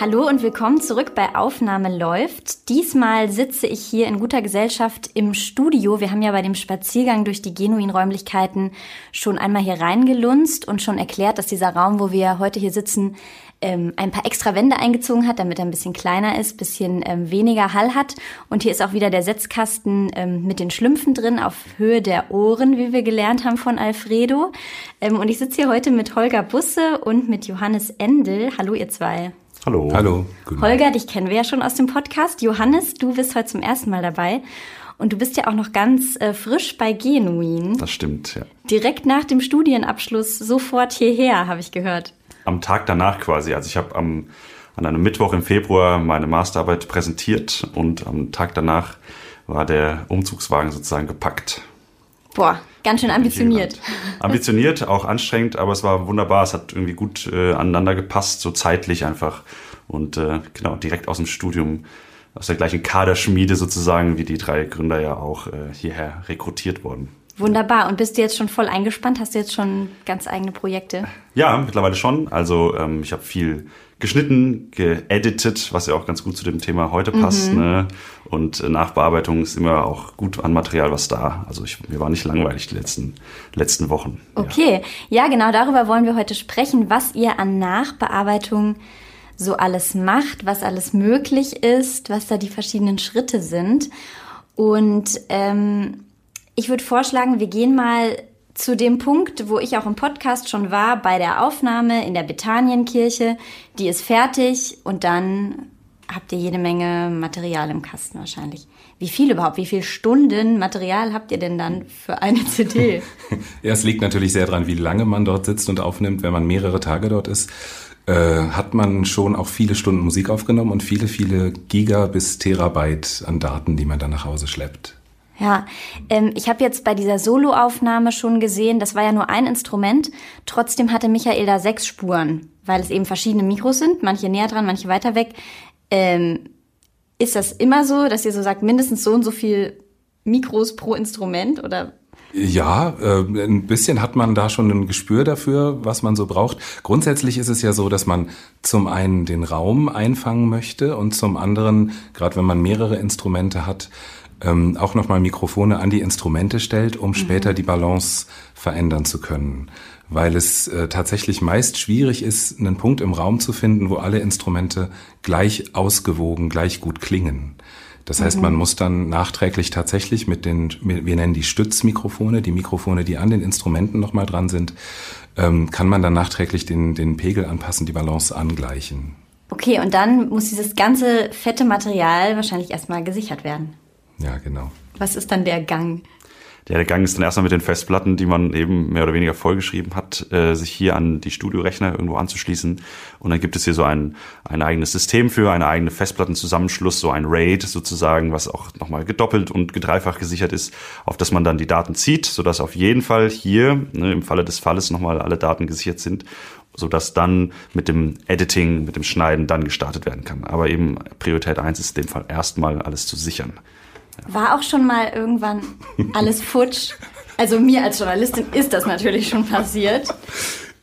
Hallo und willkommen zurück bei Aufnahme läuft. Diesmal sitze ich hier in guter Gesellschaft im Studio. Wir haben ja bei dem Spaziergang durch die Genuin-Räumlichkeiten schon einmal hier reingelunzt und schon erklärt, dass dieser Raum, wo wir heute hier sitzen, ähm, ein paar extra Wände eingezogen hat, damit er ein bisschen kleiner ist, bisschen ähm, weniger Hall hat. Und hier ist auch wieder der Setzkasten ähm, mit den Schlümpfen drin auf Höhe der Ohren, wie wir gelernt haben von Alfredo. Und ich sitze hier heute mit Holger Busse und mit Johannes Endel. Hallo ihr zwei. Hallo. Hallo. Holger, dich kennen wir ja schon aus dem Podcast. Johannes, du bist heute zum ersten Mal dabei. Und du bist ja auch noch ganz äh, frisch bei Genuin. Das stimmt, ja. Direkt nach dem Studienabschluss sofort hierher, habe ich gehört. Am Tag danach quasi. Also ich habe am an einem Mittwoch im Februar meine Masterarbeit präsentiert und am Tag danach war der Umzugswagen sozusagen gepackt. Boah, ganz schön ambitioniert. Ambitioniert, auch anstrengend, aber es war wunderbar. Es hat irgendwie gut äh, aneinander gepasst, so zeitlich einfach. Und äh, genau, direkt aus dem Studium, aus der gleichen Kaderschmiede sozusagen, wie die drei Gründer ja auch äh, hierher rekrutiert worden. Wunderbar. Und bist du jetzt schon voll eingespannt? Hast du jetzt schon ganz eigene Projekte? Ja, mittlerweile schon. Also ähm, ich habe viel geschnitten, geeditet, was ja auch ganz gut zu dem Thema heute passt. Mhm. Ne? Und äh, Nachbearbeitung ist immer auch gut an Material was da. Also ich, mir war nicht langweilig die letzten, letzten Wochen. Okay, ja. ja genau darüber wollen wir heute sprechen, was ihr an Nachbearbeitung so alles macht, was alles möglich ist, was da die verschiedenen Schritte sind. Und ähm, ich würde vorschlagen, wir gehen mal zu dem Punkt, wo ich auch im Podcast schon war, bei der Aufnahme in der Betanienkirche. Die ist fertig und dann habt ihr jede Menge Material im Kasten wahrscheinlich. Wie viel überhaupt? Wie viele Stunden Material habt ihr denn dann für eine CD? ja, es liegt natürlich sehr dran, wie lange man dort sitzt und aufnimmt. Wenn man mehrere Tage dort ist, äh, hat man schon auch viele Stunden Musik aufgenommen und viele, viele Giga bis Terabyte an Daten, die man dann nach Hause schleppt. Ja, ähm, ich habe jetzt bei dieser Soloaufnahme schon gesehen, das war ja nur ein Instrument. Trotzdem hatte Michael da sechs Spuren, weil es eben verschiedene Mikros sind, manche näher dran, manche weiter weg. Ähm, ist das immer so, dass ihr so sagt, mindestens so und so viel Mikros pro Instrument oder ja, äh, ein bisschen hat man da schon ein Gespür dafür, was man so braucht. Grundsätzlich ist es ja so, dass man zum einen den Raum einfangen möchte und zum anderen, gerade wenn man mehrere Instrumente hat, ähm, auch nochmal Mikrofone an die Instrumente stellt, um mhm. später die Balance verändern zu können. Weil es äh, tatsächlich meist schwierig ist, einen Punkt im Raum zu finden, wo alle Instrumente gleich ausgewogen, gleich gut klingen. Das heißt, mhm. man muss dann nachträglich tatsächlich mit den, wir nennen die Stützmikrofone, die Mikrofone, die an den Instrumenten nochmal dran sind, ähm, kann man dann nachträglich den, den Pegel anpassen, die Balance angleichen. Okay, und dann muss dieses ganze fette Material wahrscheinlich erstmal gesichert werden. Ja, genau. Was ist dann der Gang? Ja, der Gang ist dann erstmal mit den Festplatten, die man eben mehr oder weniger vollgeschrieben hat, äh, sich hier an die Studiorechner irgendwo anzuschließen. Und dann gibt es hier so ein, ein eigenes System für, eine eigene Festplattenzusammenschluss, so ein RAID sozusagen, was auch nochmal gedoppelt und gedreifach gesichert ist, auf das man dann die Daten zieht, sodass auf jeden Fall hier ne, im Falle des Falles nochmal alle Daten gesichert sind sodass dann mit dem Editing, mit dem Schneiden dann gestartet werden kann. Aber eben Priorität eins ist in dem Fall erstmal alles zu sichern. War auch schon mal irgendwann alles futsch? Also mir als Journalistin ist das natürlich schon passiert.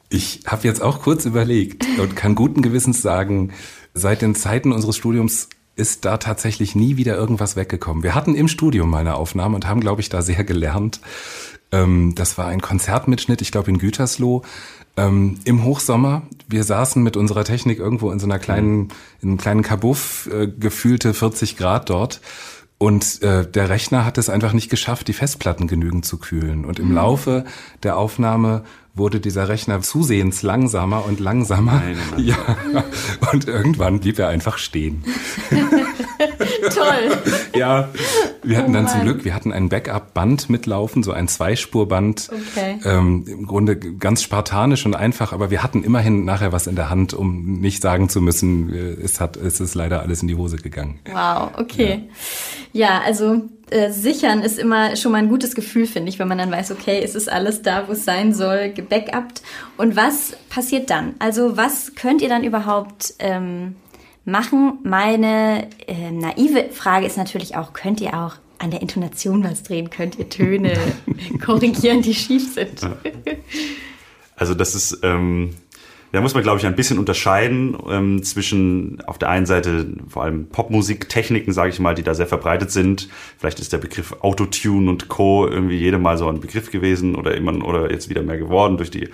Ich habe jetzt auch kurz überlegt und kann guten Gewissens sagen, seit den Zeiten unseres Studiums ist da tatsächlich nie wieder irgendwas weggekommen. Wir hatten im Studium mal eine Aufnahme und haben, glaube ich, da sehr gelernt. Ähm, das war ein Konzertmitschnitt, ich glaube in Gütersloh. Ähm, Im Hochsommer, wir saßen mit unserer Technik irgendwo in so einer kleinen, in einem kleinen Kabuff, äh, gefühlte 40 Grad dort und äh, der Rechner hat es einfach nicht geschafft, die Festplatten genügend zu kühlen. Und im mhm. Laufe der Aufnahme wurde dieser Rechner zusehends langsamer und langsamer. Nein, nein, nein. Ja. Und irgendwann blieb er einfach stehen. Toll. Ja, wir hatten oh dann zum Glück, wir hatten ein Backup-Band mitlaufen, so ein Zweispurband. Okay. Ähm, Im Grunde ganz spartanisch und einfach, aber wir hatten immerhin nachher was in der Hand, um nicht sagen zu müssen, äh, es hat, es ist leider alles in die Hose gegangen. Wow, okay. Ja, ja also äh, sichern ist immer schon mal ein gutes Gefühl, finde ich, wenn man dann weiß, okay, es ist alles da, wo es sein soll, gebackupt. Und was passiert dann? Also was könnt ihr dann überhaupt ähm, machen? Meine äh, naive Frage ist natürlich auch, könnt ihr auch an der Intonation was drehen? Könnt ihr Töne korrigieren, die schief sind? Also das ist... Ähm Da muss man, glaube ich, ein bisschen unterscheiden ähm, zwischen auf der einen Seite vor allem Popmusik-Techniken, sage ich mal, die da sehr verbreitet sind. Vielleicht ist der Begriff Autotune und Co. irgendwie jedem Mal so ein Begriff gewesen oder immer oder jetzt wieder mehr geworden durch die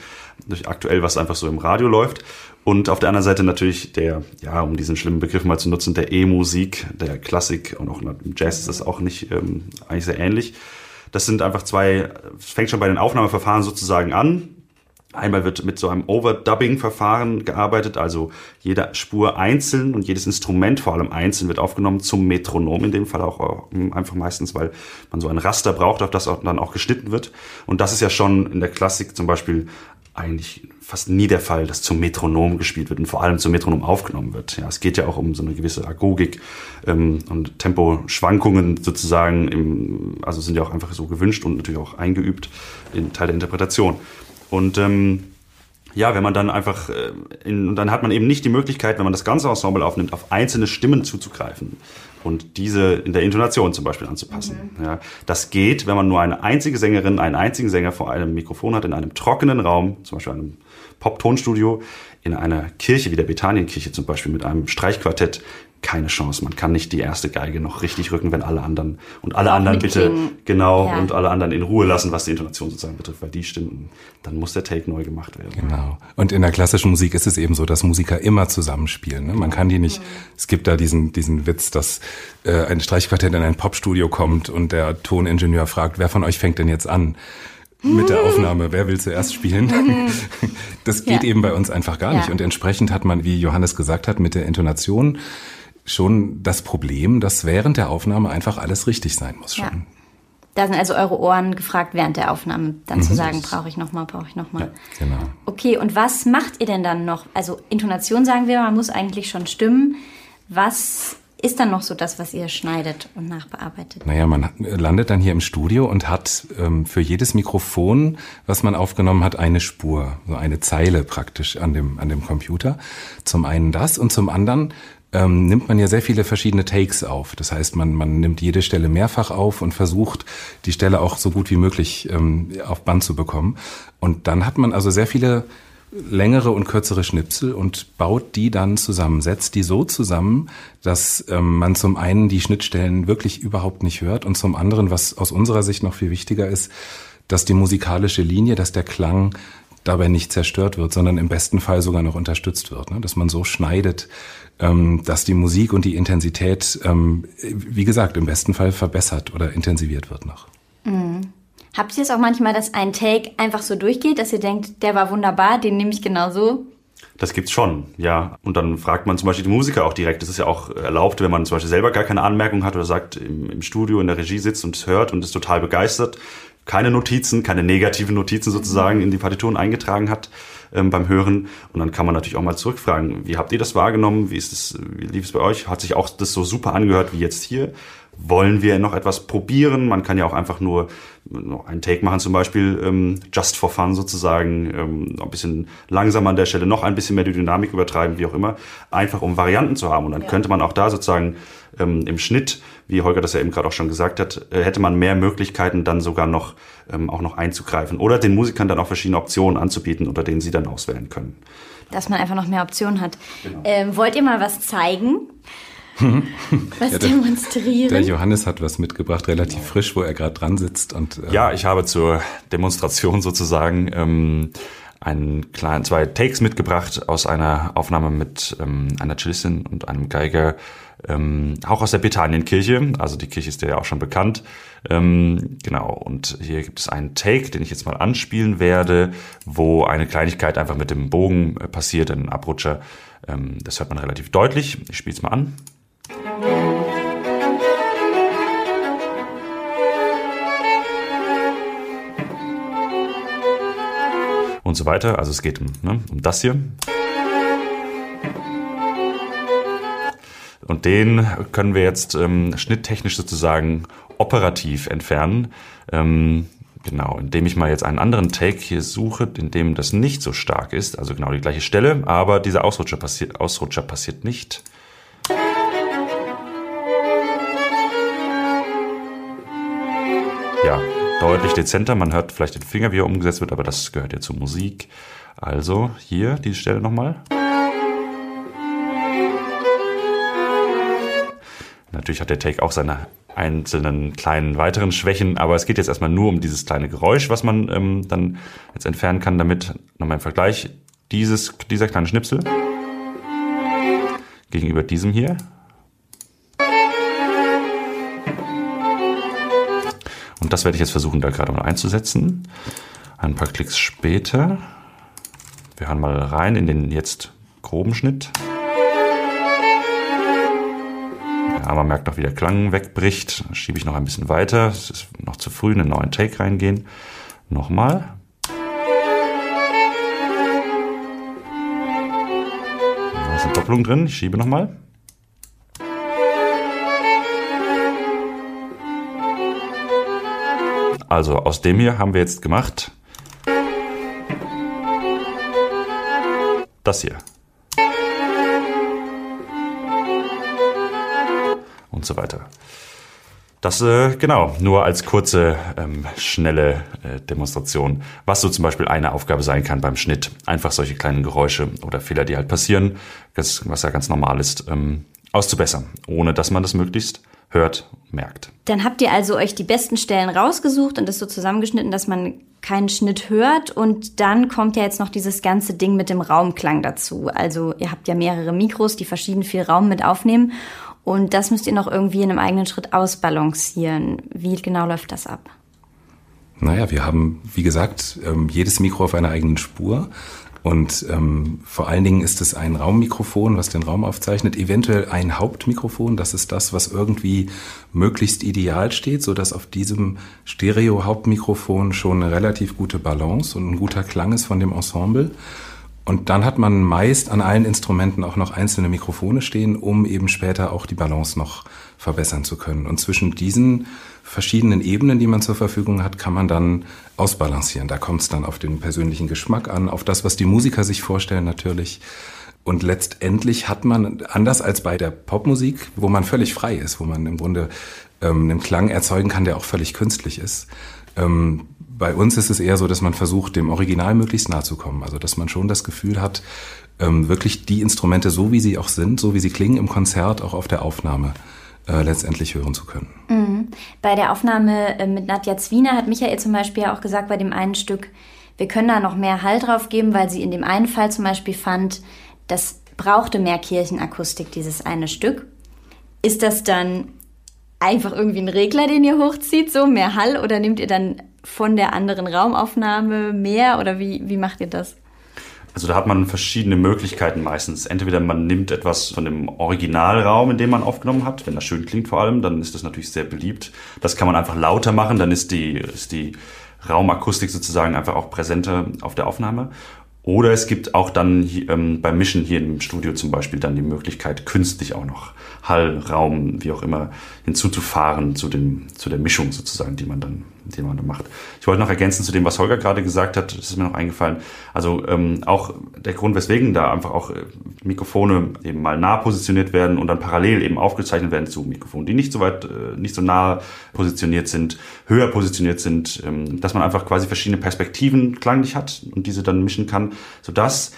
durch aktuell, was einfach so im Radio läuft. Und auf der anderen Seite natürlich der, ja, um diesen schlimmen Begriff mal zu nutzen, der E-Musik, der Klassik und auch im Jazz ist das auch nicht ähm, eigentlich sehr ähnlich. Das sind einfach zwei, fängt schon bei den Aufnahmeverfahren sozusagen an. Einmal wird mit so einem Overdubbing-Verfahren gearbeitet, also jede Spur einzeln und jedes Instrument vor allem einzeln wird aufgenommen zum Metronom, in dem Fall auch äh, einfach meistens, weil man so ein Raster braucht, auf das auch dann auch geschnitten wird. Und das ist ja schon in der Klassik zum Beispiel eigentlich fast nie der Fall, dass zum Metronom gespielt wird und vor allem zum Metronom aufgenommen wird. Ja, es geht ja auch um so eine gewisse Agogik ähm, und Temposchwankungen sozusagen, im, also sind ja auch einfach so gewünscht und natürlich auch eingeübt in Teil der Interpretation. Und ähm, ja, wenn man dann einfach, äh, in, dann hat man eben nicht die Möglichkeit, wenn man das ganze Ensemble aufnimmt, auf einzelne Stimmen zuzugreifen und diese in der Intonation zum Beispiel anzupassen. Mhm. Ja, das geht, wenn man nur eine einzige Sängerin, einen einzigen Sänger vor einem Mikrofon hat, in einem trockenen Raum, zum Beispiel einem Pop-Tonstudio, in einer Kirche wie der Bethanienkirche zum Beispiel mit einem Streichquartett, keine Chance. Man kann nicht die erste Geige noch richtig rücken, wenn alle anderen und alle anderen bitte Klingen. genau ja. und alle anderen in Ruhe lassen, was die Intonation sozusagen betrifft, weil die stimmen. Dann muss der Take neu gemacht werden. Genau. Und in der klassischen Musik ist es eben so, dass Musiker immer zusammenspielen. Ne? Man kann die nicht. Mhm. Es gibt da diesen diesen Witz, dass äh, ein Streichquartett in ein Popstudio kommt und der Toningenieur fragt, wer von euch fängt denn jetzt an? Mit der Aufnahme, wer will zuerst spielen? Das geht ja. eben bei uns einfach gar nicht. Ja. Und entsprechend hat man, wie Johannes gesagt hat, mit der Intonation schon das Problem, dass während der Aufnahme einfach alles richtig sein muss schon. Ja. Da sind also eure Ohren gefragt während der Aufnahme, dann mhm. zu sagen, brauche ich nochmal, brauche ich nochmal. Ja, genau. Okay, und was macht ihr denn dann noch? Also Intonation sagen wir, man muss eigentlich schon stimmen. Was ist dann noch so das, was ihr schneidet und nachbearbeitet? Naja, man landet dann hier im Studio und hat ähm, für jedes Mikrofon, was man aufgenommen hat, eine Spur, so eine Zeile praktisch an dem, an dem Computer. Zum einen das und zum anderen ähm, nimmt man ja sehr viele verschiedene Takes auf. Das heißt, man, man nimmt jede Stelle mehrfach auf und versucht, die Stelle auch so gut wie möglich ähm, auf Band zu bekommen. Und dann hat man also sehr viele längere und kürzere Schnipsel und baut die dann zusammen, setzt die so zusammen, dass ähm, man zum einen die Schnittstellen wirklich überhaupt nicht hört und zum anderen, was aus unserer Sicht noch viel wichtiger ist, dass die musikalische Linie, dass der Klang dabei nicht zerstört wird, sondern im besten Fall sogar noch unterstützt wird. Ne? Dass man so schneidet, ähm, dass die Musik und die Intensität, ähm, wie gesagt, im besten Fall verbessert oder intensiviert wird noch. Habt ihr es auch manchmal, dass ein Take einfach so durchgeht, dass ihr denkt, der war wunderbar, den nehme ich genauso? Das gibt's schon, ja. Und dann fragt man zum Beispiel die Musiker auch direkt. Das ist ja auch erlaubt, wenn man zum Beispiel selber gar keine Anmerkung hat oder sagt, im, im Studio, in der Regie sitzt und es hört und ist total begeistert. Keine Notizen, keine negativen Notizen sozusagen in die Partituren eingetragen hat ähm, beim Hören. Und dann kann man natürlich auch mal zurückfragen, wie habt ihr das wahrgenommen? Wie ist es, wie lief es bei euch? Hat sich auch das so super angehört wie jetzt hier? Wollen wir noch etwas probieren? Man kann ja auch einfach nur noch einen Take machen, zum Beispiel ähm, just for fun sozusagen, ähm, ein bisschen langsamer an der Stelle, noch ein bisschen mehr die Dynamik übertreiben, wie auch immer, einfach um Varianten zu haben. Und dann ja. könnte man auch da sozusagen ähm, im Schnitt, wie Holger das ja eben gerade auch schon gesagt hat, äh, hätte man mehr Möglichkeiten, dann sogar noch ähm, auch noch einzugreifen oder den Musikern dann auch verschiedene Optionen anzubieten, unter denen sie dann auswählen können. Dass man einfach noch mehr Optionen hat. Genau. Ähm, wollt ihr mal was zeigen? Was ja, der, demonstrieren? Der Johannes hat was mitgebracht, relativ frisch, wo er gerade dran sitzt. Und, äh ja, ich habe zur Demonstration sozusagen ähm, einen kleinen, zwei Takes mitgebracht aus einer Aufnahme mit ähm, einer Cellistin und einem Geiger, ähm, auch aus der Bethanienkirche. Also die Kirche ist ja auch schon bekannt. Ähm, genau, und hier gibt es einen Take, den ich jetzt mal anspielen werde, wo eine Kleinigkeit einfach mit dem Bogen äh, passiert, ein Abrutscher. Ähm, das hört man relativ deutlich. Ich spiele es mal an. Und so weiter. Also es geht um, ne, um das hier. Und den können wir jetzt ähm, schnitttechnisch sozusagen operativ entfernen. Ähm, genau, indem ich mal jetzt einen anderen Take hier suche, in dem das nicht so stark ist. Also genau die gleiche Stelle, aber dieser Ausrutscher passiert, Ausrutscher passiert nicht. Deutlich dezenter. Man hört vielleicht den Finger, wie er umgesetzt wird, aber das gehört ja zur Musik. Also hier die Stelle nochmal. Natürlich hat der Take auch seine einzelnen kleinen weiteren Schwächen, aber es geht jetzt erstmal nur um dieses kleine Geräusch, was man ähm, dann jetzt entfernen kann, damit nochmal im Vergleich dieses, dieser kleine Schnipsel gegenüber diesem hier. Und das werde ich jetzt versuchen, da gerade mal einzusetzen. Ein paar Klicks später. Wir hören mal rein in den jetzt groben Schnitt. Ja, man merkt noch, wie der Klang wegbricht. Schiebe ich noch ein bisschen weiter. Es ist noch zu früh, in einen neuen Take reingehen. Nochmal. Da ist eine Doppelung drin. Ich schiebe nochmal. Also aus dem hier haben wir jetzt gemacht das hier. Und so weiter. Das äh, genau, nur als kurze, ähm, schnelle äh, Demonstration, was so zum Beispiel eine Aufgabe sein kann beim Schnitt. Einfach solche kleinen Geräusche oder Fehler, die halt passieren, das, was ja ganz normal ist, ähm, auszubessern, ohne dass man das möglichst hört, merkt. Dann habt ihr also euch die besten Stellen rausgesucht und das so zusammengeschnitten, dass man keinen Schnitt hört. Und dann kommt ja jetzt noch dieses ganze Ding mit dem Raumklang dazu. Also ihr habt ja mehrere Mikros, die verschieden viel Raum mit aufnehmen. Und das müsst ihr noch irgendwie in einem eigenen Schritt ausbalancieren. Wie genau läuft das ab? Naja, wir haben, wie gesagt, ähm, jedes Mikro auf einer eigenen Spur. Und ähm, vor allen Dingen ist es ein Raummikrofon, was den Raum aufzeichnet, eventuell ein Hauptmikrofon. Das ist das, was irgendwie möglichst ideal steht, so dass auf diesem Stereo-Hauptmikrofon schon eine relativ gute Balance und ein guter Klang ist von dem Ensemble. Und dann hat man meist an allen Instrumenten auch noch einzelne Mikrofone stehen, um eben später auch die Balance noch verbessern zu können. Und zwischen diesen verschiedenen Ebenen, die man zur Verfügung hat, kann man dann ausbalancieren. Da kommt es dann auf den persönlichen Geschmack an, auf das, was die Musiker sich vorstellen natürlich. Und letztendlich hat man, anders als bei der Popmusik, wo man völlig frei ist, wo man im Grunde ähm, einen Klang erzeugen kann, der auch völlig künstlich ist, ähm, bei uns ist es eher so, dass man versucht, dem Original möglichst nahe zu kommen. Also dass man schon das Gefühl hat, ähm, wirklich die Instrumente so wie sie auch sind, so wie sie klingen im Konzert, auch auf der Aufnahme äh, letztendlich hören zu können. Mhm. Bei der Aufnahme äh, mit Nadja Zwiener hat Michael zum Beispiel auch gesagt, bei dem einen Stück, wir können da noch mehr Halt drauf geben, weil sie in dem einen Fall zum Beispiel fand, das brauchte mehr Kirchenakustik, dieses eine Stück. Ist das dann einfach irgendwie ein Regler, den ihr hochzieht, so mehr Hall, oder nehmt ihr dann von der anderen Raumaufnahme mehr oder wie, wie macht ihr das? Also da hat man verschiedene Möglichkeiten meistens. Entweder man nimmt etwas von dem Originalraum, in dem man aufgenommen hat, wenn das schön klingt vor allem, dann ist das natürlich sehr beliebt. Das kann man einfach lauter machen, dann ist die, ist die Raumakustik sozusagen einfach auch präsenter auf der Aufnahme. Oder es gibt auch dann ähm, beim Mischen hier im Studio zum Beispiel dann die Möglichkeit, künstlich auch noch Hall, Raum, wie auch immer, hinzuzufahren zu, dem, zu der Mischung sozusagen, die man dann die man da macht. Ich wollte noch ergänzen zu dem, was Holger gerade gesagt hat, das ist mir noch eingefallen. Also ähm, auch der Grund, weswegen da einfach auch äh, Mikrofone eben mal nah positioniert werden und dann parallel eben aufgezeichnet werden zu Mikrofonen, die nicht so weit, äh, nicht so nah positioniert sind, höher positioniert sind, ähm, dass man einfach quasi verschiedene Perspektiven klanglich hat und diese dann mischen kann, sodass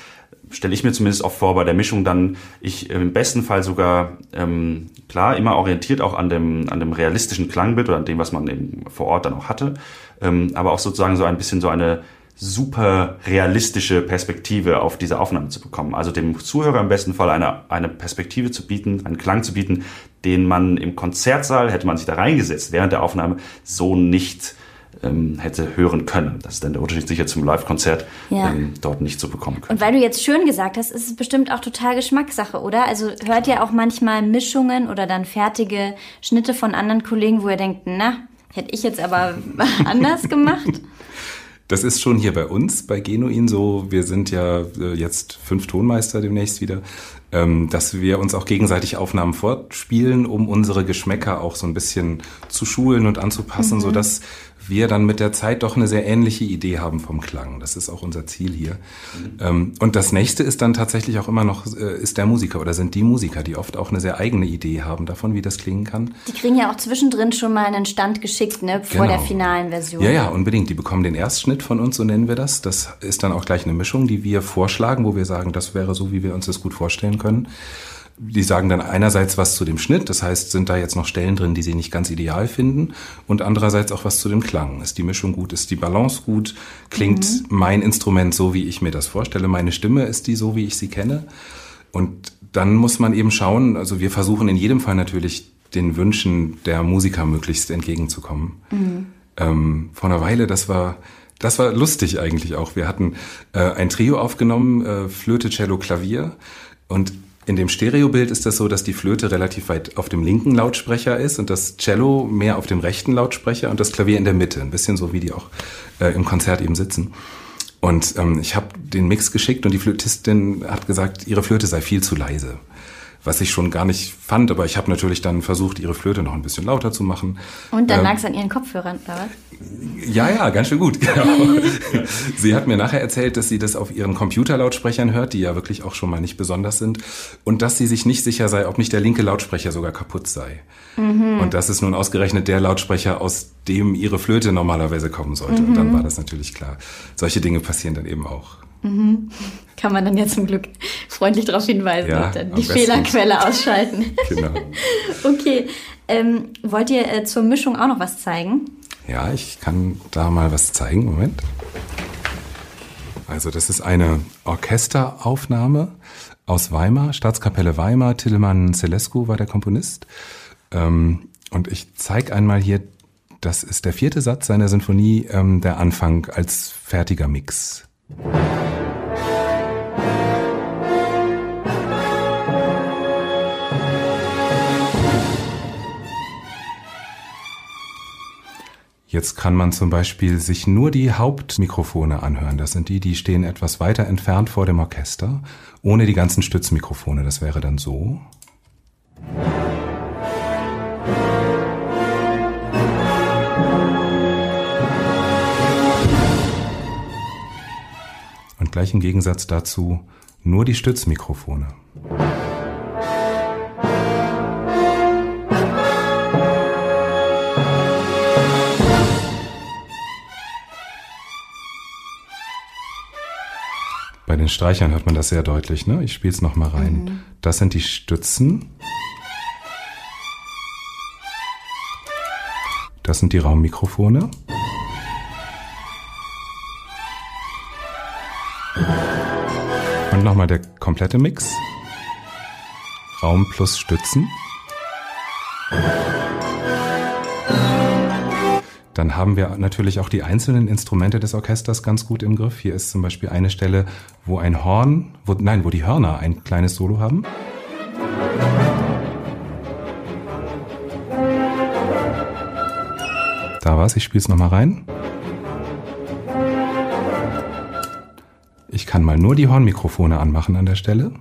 stelle ich mir zumindest oft vor bei der Mischung dann ich im besten Fall sogar ähm, klar immer orientiert auch an dem an dem realistischen Klangbild oder an dem was man eben vor Ort dann auch hatte ähm, aber auch sozusagen so ein bisschen so eine super realistische Perspektive auf diese Aufnahme zu bekommen. Also dem Zuhörer im besten Fall eine eine Perspektive zu bieten einen Klang zu bieten den man im Konzertsaal hätte man sich da reingesetzt während der Aufnahme so nicht hätte hören können. Das ist dann der Unterschied sicher zum Live-Konzert ja. ähm, dort nicht so bekommen können. Und weil du jetzt schön gesagt hast, ist es bestimmt auch total Geschmackssache, oder? Also hört ihr auch manchmal Mischungen oder dann fertige Schnitte von anderen Kollegen, wo ihr denkt, na, hätte ich jetzt aber anders gemacht? Das ist schon hier bei uns, bei Genuin so. Wir sind ja äh, jetzt fünf Tonmeister demnächst wieder, ähm, dass wir uns auch gegenseitig Aufnahmen fortspielen, um unsere Geschmäcker auch so ein bisschen zu schulen und anzupassen, mhm. so dass wir dann mit der Zeit doch eine sehr ähnliche Idee haben vom Klang. Das ist auch unser Ziel hier. Mhm. Ähm, und das nächste ist dann tatsächlich auch immer noch, äh, ist der Musiker oder sind die Musiker, die oft auch eine sehr eigene Idee haben davon, wie das klingen kann. Die kriegen ja auch zwischendrin schon mal einen Stand geschickt, ne, vor genau. der finalen Version. Ja, ja, unbedingt. Die bekommen den Erstschnitt von uns, so nennen wir das. Das ist dann auch gleich eine Mischung, die wir vorschlagen, wo wir sagen, das wäre so, wie wir uns das gut vorstellen können die sagen dann einerseits was zu dem Schnitt, das heißt, sind da jetzt noch Stellen drin, die sie nicht ganz ideal finden, und andererseits auch was zu dem Klang. Ist die Mischung gut, ist die Balance gut, klingt mhm. mein Instrument so, wie ich mir das vorstelle, meine Stimme ist die so, wie ich sie kenne. Und dann muss man eben schauen, also wir versuchen in jedem Fall natürlich den Wünschen der Musiker möglichst entgegenzukommen. Mhm. Ähm, vor einer Weile, das war, das war lustig eigentlich auch. Wir hatten äh, ein Trio aufgenommen, äh, Flöte, Cello, Klavier. Und in dem Stereobild ist das so, dass die Flöte relativ weit auf dem linken Lautsprecher ist und das Cello mehr auf dem rechten Lautsprecher und das Klavier in der Mitte, ein bisschen so wie die auch äh, im Konzert eben sitzen. Und ähm, ich habe den Mix geschickt und die Flötistin hat gesagt, ihre Flöte sei viel zu leise was ich schon gar nicht fand, aber ich habe natürlich dann versucht, ihre Flöte noch ein bisschen lauter zu machen. Und dann ähm, lag es an ihren Kopfhörern, oder was? Ja, ja, ganz schön gut. Genau. sie hat mir nachher erzählt, dass sie das auf ihren Computerlautsprechern hört, die ja wirklich auch schon mal nicht besonders sind, und dass sie sich nicht sicher sei, ob nicht der linke Lautsprecher sogar kaputt sei. Mhm. Und das ist nun ausgerechnet der Lautsprecher, aus dem ihre Flöte normalerweise kommen sollte. Mhm. Und dann mhm. war das natürlich klar. Solche Dinge passieren dann eben auch. Mhm. Kann man dann ja zum Glück freundlich darauf hinweisen ja, und dann die Fehlerquelle ausschalten. genau. okay. Ähm, wollt ihr äh, zur Mischung auch noch was zeigen? Ja, ich kann da mal was zeigen. Moment. Also das ist eine Orchesteraufnahme aus Weimar, Staatskapelle Weimar. Tillemann Celescu war der Komponist. Ähm, und ich zeige einmal hier, das ist der vierte Satz seiner Sinfonie, ähm, der Anfang als fertiger Mix. Jetzt kann man zum Beispiel sich nur die Hauptmikrofone anhören. Das sind die, die stehen etwas weiter entfernt vor dem Orchester, ohne die ganzen Stützmikrofone. Das wäre dann so. Und gleich im Gegensatz dazu nur die Stützmikrofone. Bei den Streichern hört man das sehr deutlich. Ne? Ich spiele es nochmal rein. Mhm. Das sind die Stützen. Das sind die Raummikrofone. Und nochmal der komplette Mix. Raum plus Stützen. Dann haben wir natürlich auch die einzelnen Instrumente des Orchesters ganz gut im Griff. Hier ist zum Beispiel eine Stelle, wo ein Horn, wo, nein, wo die Hörner ein kleines Solo haben. Da war's, ich spiele es nochmal rein. Ich kann mal nur die Hornmikrofone anmachen an der Stelle.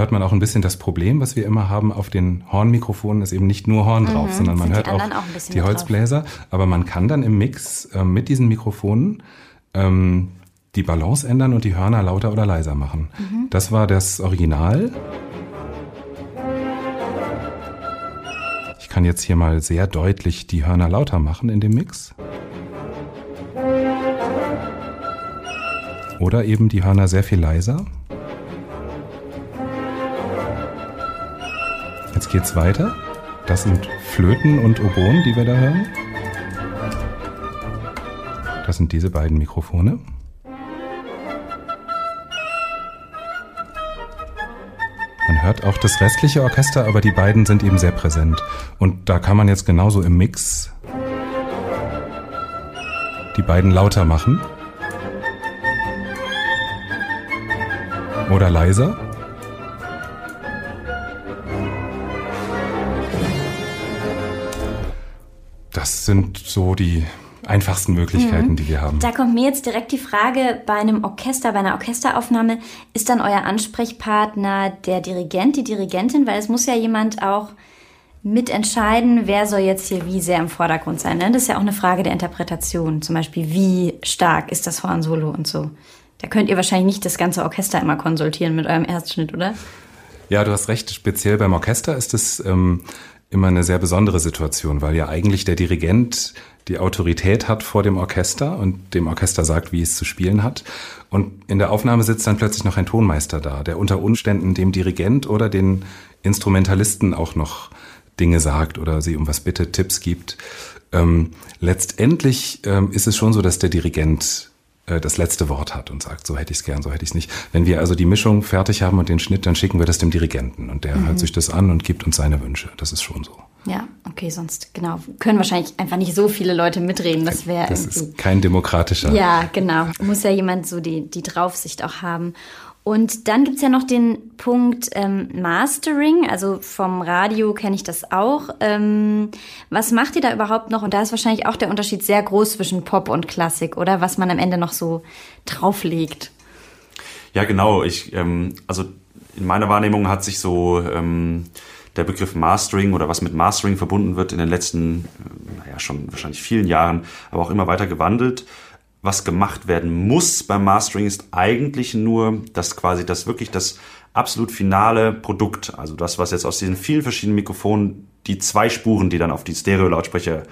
Hört man auch ein bisschen das Problem, was wir immer haben auf den Hornmikrofonen, ist eben nicht nur Horn drauf, mhm, sondern man hört auch, auch die Holzbläser. Drauf. Aber man kann dann im Mix äh, mit diesen Mikrofonen ähm, die Balance ändern und die Hörner lauter oder leiser machen. Mhm. Das war das Original. Ich kann jetzt hier mal sehr deutlich die Hörner lauter machen in dem Mix. Oder eben die Hörner sehr viel leiser. Jetzt geht's weiter. Das sind Flöten und Oboen, die wir da hören. Das sind diese beiden Mikrofone. Man hört auch das restliche Orchester, aber die beiden sind eben sehr präsent. Und da kann man jetzt genauso im Mix die beiden lauter machen. Oder leiser. Sind so die einfachsten Möglichkeiten, mhm. die wir haben. Da kommt mir jetzt direkt die Frage, bei einem Orchester, bei einer Orchesteraufnahme, ist dann euer Ansprechpartner der Dirigent, die Dirigentin? Weil es muss ja jemand auch mitentscheiden, wer soll jetzt hier wie sehr im Vordergrund sein. Ne? Das ist ja auch eine Frage der Interpretation. Zum Beispiel, wie stark ist das Horn-Solo und so. Da könnt ihr wahrscheinlich nicht das ganze Orchester immer konsultieren mit eurem Erstschnitt, oder? Ja, du hast recht. Speziell beim Orchester ist es ähm, immer eine sehr besondere Situation, weil ja eigentlich der Dirigent die Autorität hat vor dem Orchester und dem Orchester sagt, wie es zu spielen hat. Und in der Aufnahme sitzt dann plötzlich noch ein Tonmeister da, der unter Umständen dem Dirigent oder den Instrumentalisten auch noch Dinge sagt oder sie um was bittet, Tipps gibt. Ähm, letztendlich ähm, ist es schon so, dass der Dirigent äh, das letzte Wort hat und sagt, so hätte ich es gern, so hätte ich es nicht. Wenn wir also die Mischung fertig haben und den Schnitt, dann schicken wir das dem Dirigenten und der mhm. hört sich das an und gibt uns seine Wünsche. Das ist schon so. Ja, okay, sonst genau können wahrscheinlich einfach nicht so viele Leute mitreden. Das wäre das ist kein demokratischer. Ja, genau. Muss ja jemand so die die Draufsicht auch haben. Und dann gibt's ja noch den Punkt ähm, Mastering, also vom Radio kenne ich das auch. Ähm, was macht ihr da überhaupt noch? Und da ist wahrscheinlich auch der Unterschied sehr groß zwischen Pop und Klassik, oder? Was man am Ende noch so drauflegt. Ja, genau. Ich, ähm, also in meiner Wahrnehmung hat sich so ähm, der Begriff Mastering oder was mit Mastering verbunden wird in den letzten, äh, naja, schon wahrscheinlich vielen Jahren, aber auch immer weiter gewandelt was gemacht werden muss beim Mastering ist eigentlich nur, dass quasi das wirklich das absolut finale Produkt, also das, was jetzt aus diesen vielen verschiedenen Mikrofonen, die zwei Spuren, die dann auf die Stereo-Lautsprecher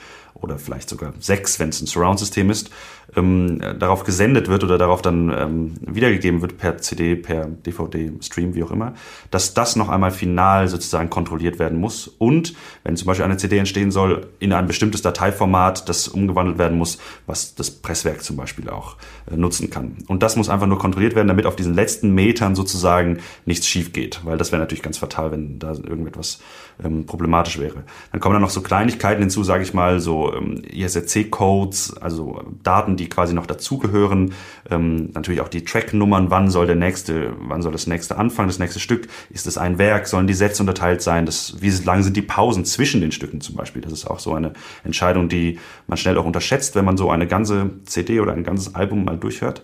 oder vielleicht sogar sechs, wenn es ein Surround-System ist, ähm, darauf gesendet wird oder darauf dann ähm, wiedergegeben wird per CD, per DVD, Stream, wie auch immer, dass das noch einmal final sozusagen kontrolliert werden muss. Und wenn zum Beispiel eine CD entstehen soll, in ein bestimmtes Dateiformat, das umgewandelt werden muss, was das Presswerk zum Beispiel auch äh, nutzen kann. Und das muss einfach nur kontrolliert werden, damit auf diesen letzten Metern sozusagen nichts schief geht, weil das wäre natürlich ganz fatal, wenn da irgendetwas ähm, problematisch wäre. Dann kommen dann noch so Kleinigkeiten hinzu, sage ich mal, so ähm, ISRC-Codes, also Daten, die quasi noch dazugehören. Ähm, natürlich auch die Tracknummern, wann soll der nächste, wann soll das nächste anfangen, das nächste Stück, ist es ein Werk, sollen die Sätze unterteilt sein, das, wie lang sind die Pausen zwischen den Stücken zum Beispiel. Das ist auch so eine Entscheidung, die man schnell auch unterschätzt, wenn man so eine ganze CD oder ein ganzes Album mal durchhört.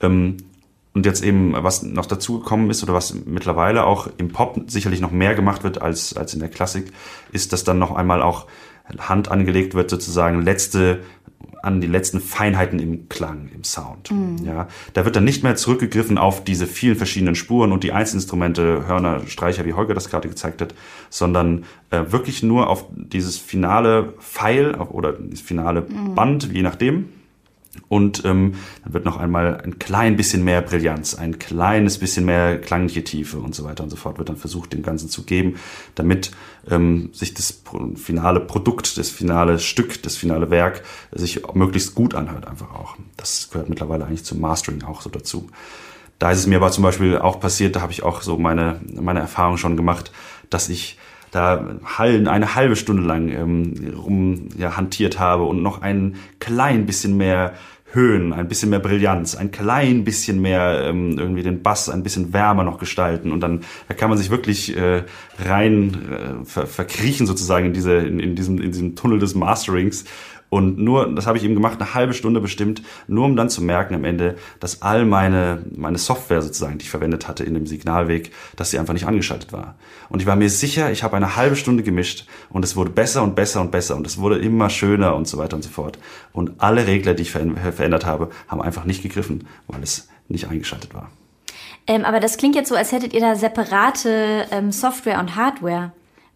Ähm, und jetzt eben, was noch dazugekommen ist oder was mittlerweile auch im Pop sicherlich noch mehr gemacht wird als, als in der Klassik, ist, dass dann noch einmal auch Hand angelegt wird, sozusagen letzte an die letzten Feinheiten im Klang, im Sound. Mhm. Ja, da wird dann nicht mehr zurückgegriffen auf diese vielen verschiedenen Spuren und die Einzelinstrumente, Hörner, Streicher, wie Holger das gerade gezeigt hat, sondern äh, wirklich nur auf dieses finale Pfeil oder das finale mhm. Band, je nachdem, und ähm, dann wird noch einmal ein klein bisschen mehr Brillanz, ein kleines bisschen mehr klangliche Tiefe und so weiter und so fort wird dann versucht, dem Ganzen zu geben, damit ähm, sich das finale Produkt, das finale Stück, das finale Werk sich möglichst gut anhört einfach auch. Das gehört mittlerweile eigentlich zum Mastering auch so dazu. Da ist es mir aber zum Beispiel auch passiert, da habe ich auch so meine, meine Erfahrung schon gemacht, dass ich da Hallen eine halbe Stunde lang ähm, rum ja, hantiert habe und noch ein klein bisschen mehr Höhen, ein bisschen mehr Brillanz, ein klein bisschen mehr ähm, irgendwie den Bass ein bisschen wärmer noch gestalten. Und dann da kann man sich wirklich äh, rein äh, ver verkriechen sozusagen in diese in, in diesem in diesem Tunnel des Masterings und nur, das habe ich eben gemacht, eine halbe Stunde bestimmt, nur um dann zu merken am Ende, dass all meine, meine Software sozusagen, die ich verwendet hatte in dem Signalweg, dass sie einfach nicht angeschaltet war. Und ich war mir sicher, ich habe eine halbe Stunde gemischt und es wurde besser und besser und besser und es wurde immer schöner und so weiter und so fort. Und alle Regler, die ich verändert habe, haben einfach nicht gegriffen, weil es nicht eingeschaltet war. Ähm, aber das klingt jetzt so, als hättet ihr da separate ähm, Software und Hardware.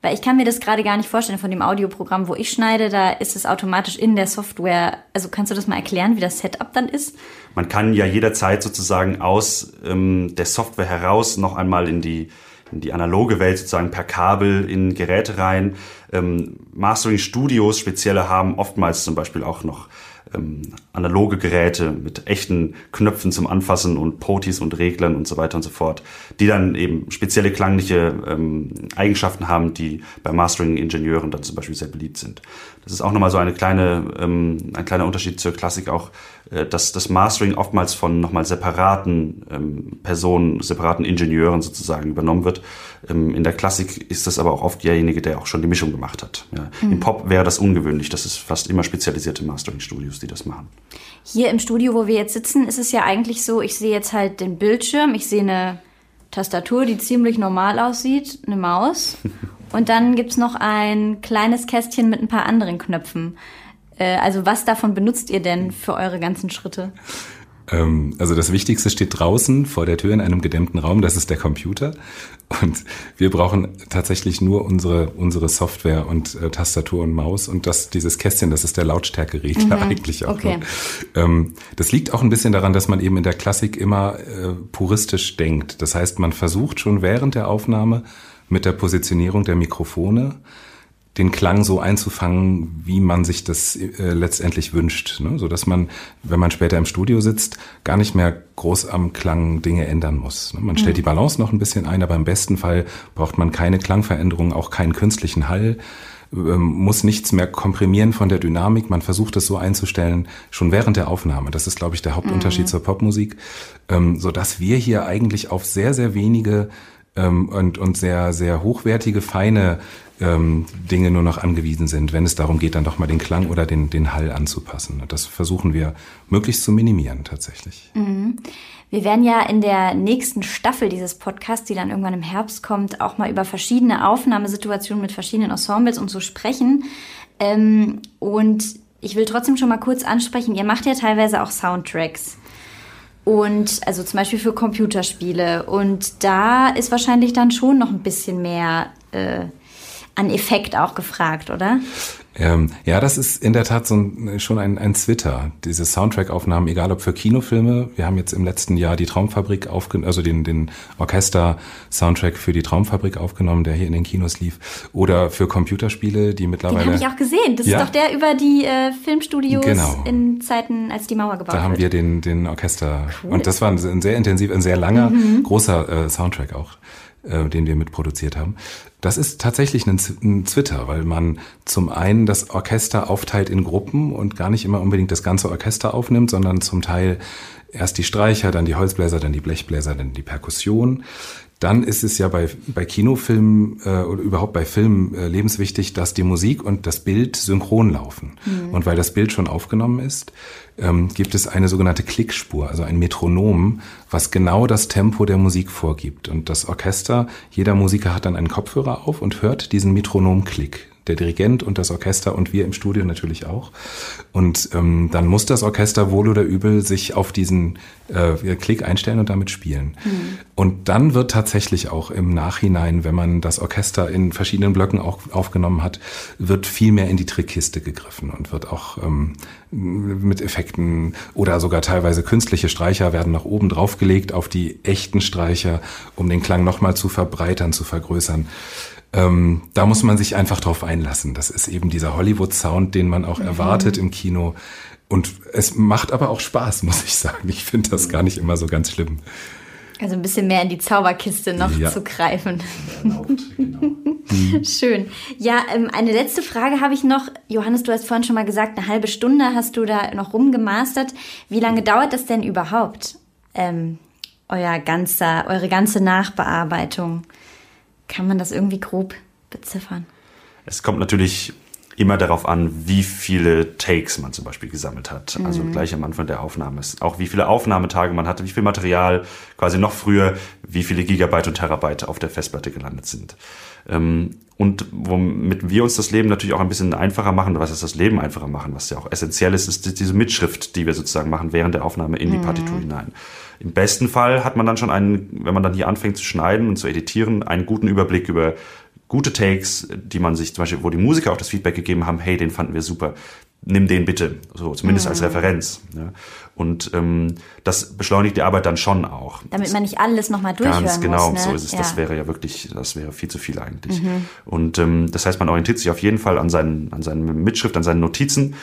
Weil ich kann mir das gerade gar nicht vorstellen von dem Audioprogramm, wo ich schneide, da ist es automatisch in der Software. Also kannst du das mal erklären, wie das Setup dann ist? Man kann ja jederzeit sozusagen aus ähm, der Software heraus noch einmal in die in die analoge Welt sozusagen per Kabel in Geräte rein. Ähm, Mastering Studios spezielle haben oftmals zum Beispiel auch noch ähm, analoge Geräte mit echten Knöpfen zum Anfassen und Potis und Reglern und so weiter und so fort, die dann eben spezielle klangliche ähm, Eigenschaften haben, die bei Mastering-Ingenieuren dann zum Beispiel sehr beliebt sind. Das ist auch nochmal so eine kleine, ähm, ein kleiner Unterschied zur Klassik auch, dass das Mastering oftmals von nochmal separaten ähm, Personen, separaten Ingenieuren sozusagen übernommen wird. Ähm, in der Klassik ist das aber auch oft derjenige, der auch schon die Mischung gemacht hat. Ja. Mhm. Im Pop wäre das ungewöhnlich, das ist fast immer spezialisierte Mastering-Studios, die das machen. Hier im Studio, wo wir jetzt sitzen, ist es ja eigentlich so, ich sehe jetzt halt den Bildschirm, ich sehe eine Tastatur, die ziemlich normal aussieht, eine Maus. Und dann gibt es noch ein kleines Kästchen mit ein paar anderen Knöpfen. Äh, also was davon benutzt ihr denn für eure ganzen Schritte? Ähm, also das Wichtigste steht draußen vor der Tür in einem gedämmten Raum, das ist der Computer. Und wir brauchen tatsächlich nur unsere, unsere Software und äh, Tastatur und Maus und das, dieses Kästchen, das ist der Lautstärkeregler mhm. eigentlich auch. Okay. Ähm, das liegt auch ein bisschen daran, dass man eben in der Klassik immer äh, puristisch denkt. Das heißt, man versucht schon während der Aufnahme mit der Positionierung der Mikrofone den Klang so einzufangen, wie man sich das äh, letztendlich wünscht, ne? so dass man, wenn man später im Studio sitzt, gar nicht mehr groß am Klang Dinge ändern muss. Ne? Man stellt mhm. die Balance noch ein bisschen ein, aber im besten Fall braucht man keine Klangveränderungen, auch keinen künstlichen Hall, ähm, muss nichts mehr komprimieren von der Dynamik. Man versucht es so einzustellen, schon während der Aufnahme. Das ist, glaube ich, der Hauptunterschied mhm. zur Popmusik, ähm, so dass wir hier eigentlich auf sehr, sehr wenige ähm, und, und sehr, sehr hochwertige, feine ähm, Dinge nur noch angewiesen sind, wenn es darum geht, dann doch mal den Klang oder den, den Hall anzupassen. Das versuchen wir möglichst zu minimieren tatsächlich. Mhm. Wir werden ja in der nächsten Staffel dieses Podcasts, die dann irgendwann im Herbst kommt, auch mal über verschiedene Aufnahmesituationen mit verschiedenen Ensembles und so sprechen. Ähm, und ich will trotzdem schon mal kurz ansprechen, ihr macht ja teilweise auch Soundtracks. Und also zum Beispiel für Computerspiele. Und da ist wahrscheinlich dann schon noch ein bisschen mehr äh, an Effekt auch gefragt, oder? Ähm, ja, das ist in der Tat so ein, schon ein, ein Twitter. Diese Soundtrack-Aufnahmen, egal ob für Kinofilme. Wir haben jetzt im letzten Jahr die Traumfabrik aufgenommen, also den, den Orchester-Soundtrack für die Traumfabrik aufgenommen, der hier in den Kinos lief. Oder für Computerspiele, die mittlerweile. Den habe ich auch gesehen. Das ja. ist doch der über die äh, Filmstudios genau. in Zeiten, als die Mauer gebaut wurde. Da haben wird. wir den, den Orchester. Cool. Und das war ein, ein sehr intensiv, ein sehr langer, mhm. großer äh, Soundtrack auch äh, den wir mitproduziert haben. Das ist tatsächlich ein, ein Twitter, weil man zum einen das Orchester aufteilt in Gruppen und gar nicht immer unbedingt das ganze Orchester aufnimmt, sondern zum Teil erst die Streicher, dann die Holzbläser, dann die Blechbläser, dann die Perkussion. Dann ist es ja bei, bei Kinofilmen äh, oder überhaupt bei Filmen äh, lebenswichtig, dass die Musik und das Bild synchron laufen. Mhm. Und weil das Bild schon aufgenommen ist, ähm, gibt es eine sogenannte Klickspur, also ein Metronom, was genau das Tempo der Musik vorgibt. Und das Orchester, jeder Musiker hat dann einen Kopfhörer auf und hört diesen Metronomklick der Dirigent und das Orchester und wir im Studio natürlich auch. Und ähm, dann muss das Orchester wohl oder übel sich auf diesen äh, Klick einstellen und damit spielen. Mhm. Und dann wird tatsächlich auch im Nachhinein, wenn man das Orchester in verschiedenen Blöcken auch aufgenommen hat, wird viel mehr in die Trickkiste gegriffen und wird auch ähm, mit Effekten oder sogar teilweise künstliche Streicher werden nach oben draufgelegt auf die echten Streicher, um den Klang nochmal zu verbreitern, zu vergrößern. Ähm, da muss man sich einfach drauf einlassen. Das ist eben dieser Hollywood-Sound, den man auch mhm. erwartet im Kino. Und es macht aber auch Spaß, muss ich sagen. Ich finde das gar nicht immer so ganz schlimm. Also ein bisschen mehr in die Zauberkiste noch ja. zu greifen. Schön. Ja, ähm, eine letzte Frage habe ich noch. Johannes, du hast vorhin schon mal gesagt, eine halbe Stunde hast du da noch rumgemastert. Wie lange dauert das denn überhaupt? Ähm, euer ganzer, eure ganze Nachbearbeitung? Kann man das irgendwie grob beziffern? Es kommt natürlich immer darauf an, wie viele Takes man zum Beispiel gesammelt hat. Also mhm. gleich am Anfang der Aufnahme ist auch wie viele Aufnahmetage man hatte, wie viel Material quasi noch früher, wie viele Gigabyte und Terabyte auf der Festplatte gelandet sind. Ähm, und womit wir uns das Leben natürlich auch ein bisschen einfacher machen, was ist das Leben einfacher machen, was ja auch essentiell ist, ist diese Mitschrift, die wir sozusagen machen während der Aufnahme in die mhm. Partitur hinein. Im besten Fall hat man dann schon einen, wenn man dann hier anfängt zu schneiden und zu editieren, einen guten Überblick über gute Takes, die man sich zum Beispiel, wo die Musiker auch das Feedback gegeben haben, hey, den fanden wir super, nimm den bitte, so zumindest mhm. als Referenz. Ja. Und ähm, das beschleunigt die Arbeit dann schon auch. Damit man nicht alles nochmal durchhören Ganz genau, muss, ne? so ist es. Ja. Das wäre ja wirklich, das wäre viel zu viel eigentlich. Mhm. Und ähm, das heißt, man orientiert sich auf jeden Fall an seinen, an seinen Mitschrift, an seinen Notizen.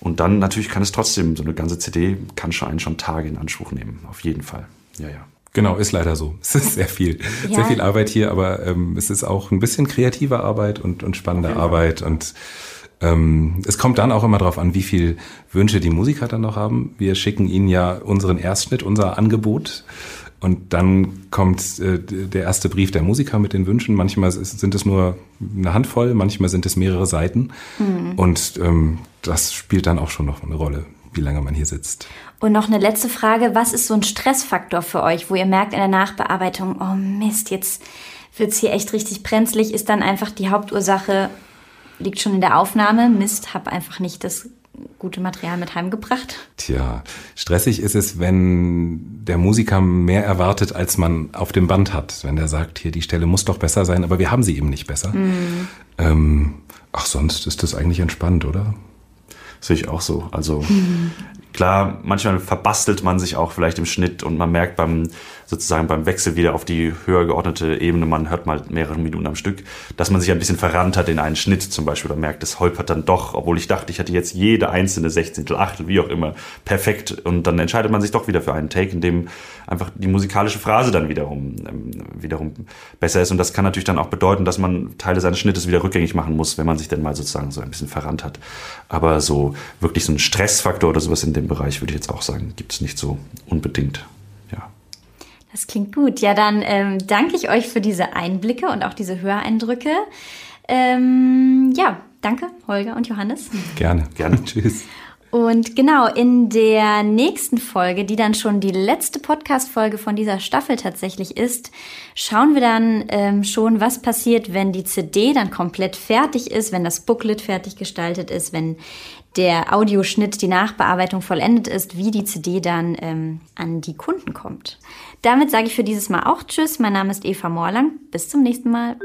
Und dann natürlich kann es trotzdem, so eine ganze CD kann schon einen schon Tage in Anspruch nehmen. Auf jeden Fall. Ja, ja. Genau, ist leider so. Es ist sehr viel, ja. sehr viel Arbeit hier, aber ähm, es ist auch ein bisschen kreative Arbeit und, und spannende Arbeit und ähm, es kommt dann auch immer darauf an, wie viel Wünsche die Musiker dann noch haben. Wir schicken ihnen ja unseren Erstschnitt, unser Angebot. Und dann kommt äh, der erste Brief der Musiker mit den Wünschen. Manchmal sind es nur eine Handvoll, manchmal sind es mehrere Seiten. Mhm. Und ähm, das spielt dann auch schon noch eine Rolle wie lange man hier sitzt. Und noch eine letzte Frage. Was ist so ein Stressfaktor für euch, wo ihr merkt in der Nachbearbeitung, oh Mist, jetzt wird's hier echt richtig brenzlig? Ist dann einfach die Hauptursache, liegt schon in der Aufnahme, Mist, hab einfach nicht das gute Material mit heimgebracht? Tja, stressig ist es, wenn der Musiker mehr erwartet, als man auf dem Band hat. Wenn der sagt, hier, die Stelle muss doch besser sein, aber wir haben sie eben nicht besser. Mhm. Ähm, ach, sonst ist das eigentlich entspannt, oder? Sehe ich auch so. Also mhm. klar, manchmal verbastelt man sich auch vielleicht im Schnitt und man merkt beim sozusagen beim Wechsel wieder auf die höher geordnete Ebene, man hört mal mehrere Minuten am Stück, dass man sich ein bisschen verrannt hat in einen Schnitt zum Beispiel oder merkt, es holpert dann doch, obwohl ich dachte, ich hatte jetzt jede einzelne Sechzehntel, Achtel, wie auch immer, perfekt und dann entscheidet man sich doch wieder für einen Take, in dem einfach die musikalische Phrase dann wiederum, ähm, wiederum besser ist und das kann natürlich dann auch bedeuten, dass man Teile seines Schnittes wieder rückgängig machen muss, wenn man sich dann mal sozusagen so ein bisschen verrannt hat. Aber so wirklich so ein Stressfaktor oder sowas in dem Bereich würde ich jetzt auch sagen, gibt es nicht so unbedingt. Das klingt gut. Ja, dann ähm, danke ich euch für diese Einblicke und auch diese Höreindrücke. Ähm, ja, danke, Holger und Johannes. Gerne, gerne. Tschüss. Und genau, in der nächsten Folge, die dann schon die letzte Podcast-Folge von dieser Staffel tatsächlich ist, schauen wir dann ähm, schon, was passiert, wenn die CD dann komplett fertig ist, wenn das Booklet fertig gestaltet ist, wenn der Audioschnitt, die Nachbearbeitung vollendet ist, wie die CD dann ähm, an die Kunden kommt. Damit sage ich für dieses Mal auch Tschüss. Mein Name ist Eva Morlang. Bis zum nächsten Mal.